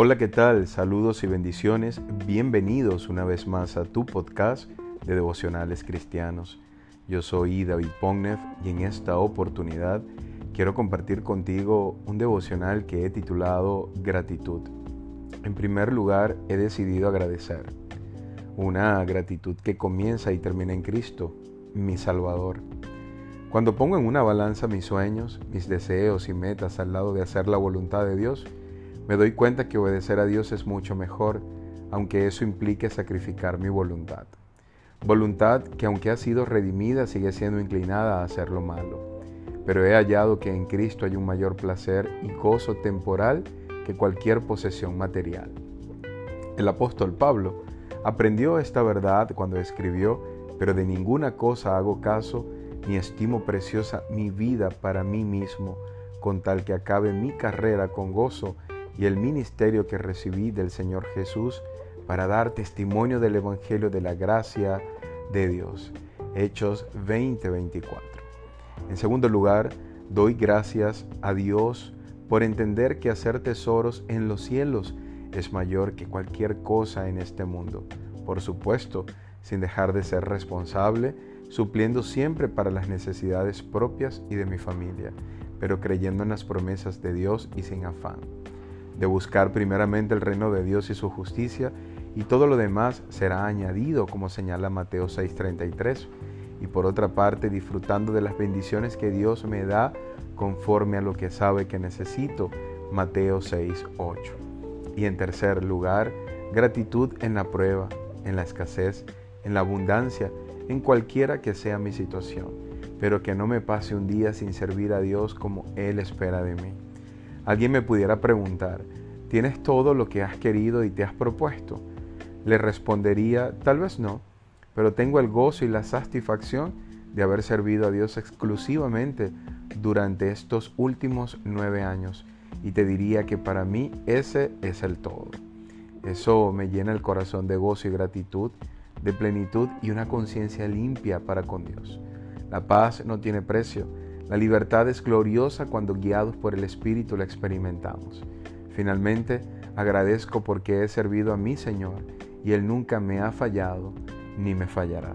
Hola, ¿qué tal? Saludos y bendiciones. Bienvenidos una vez más a tu podcast de devocionales cristianos. Yo soy David Pognev y en esta oportunidad quiero compartir contigo un devocional que he titulado Gratitud. En primer lugar, he decidido agradecer. Una gratitud que comienza y termina en Cristo, mi Salvador. Cuando pongo en una balanza mis sueños, mis deseos y metas al lado de hacer la voluntad de Dios, me doy cuenta que obedecer a Dios es mucho mejor, aunque eso implique sacrificar mi voluntad. Voluntad que aunque ha sido redimida sigue siendo inclinada a hacer lo malo. Pero he hallado que en Cristo hay un mayor placer y gozo temporal que cualquier posesión material. El apóstol Pablo aprendió esta verdad cuando escribió, pero de ninguna cosa hago caso ni estimo preciosa mi vida para mí mismo, con tal que acabe mi carrera con gozo y el ministerio que recibí del Señor Jesús para dar testimonio del Evangelio de la gracia de Dios. Hechos 20:24. En segundo lugar, doy gracias a Dios por entender que hacer tesoros en los cielos es mayor que cualquier cosa en este mundo. Por supuesto, sin dejar de ser responsable, supliendo siempre para las necesidades propias y de mi familia, pero creyendo en las promesas de Dios y sin afán de buscar primeramente el reino de Dios y su justicia, y todo lo demás será añadido, como señala Mateo 6:33. Y por otra parte, disfrutando de las bendiciones que Dios me da conforme a lo que sabe que necesito, Mateo 6:8. Y en tercer lugar, gratitud en la prueba, en la escasez, en la abundancia, en cualquiera que sea mi situación, pero que no me pase un día sin servir a Dios como Él espera de mí. Alguien me pudiera preguntar, ¿tienes todo lo que has querido y te has propuesto? Le respondería, tal vez no, pero tengo el gozo y la satisfacción de haber servido a Dios exclusivamente durante estos últimos nueve años y te diría que para mí ese es el todo. Eso me llena el corazón de gozo y gratitud, de plenitud y una conciencia limpia para con Dios. La paz no tiene precio la libertad es gloriosa cuando guiados por el Espíritu la experimentamos. Finalmente, agradezco porque he servido a mi Señor y Él nunca me ha fallado ni me fallará.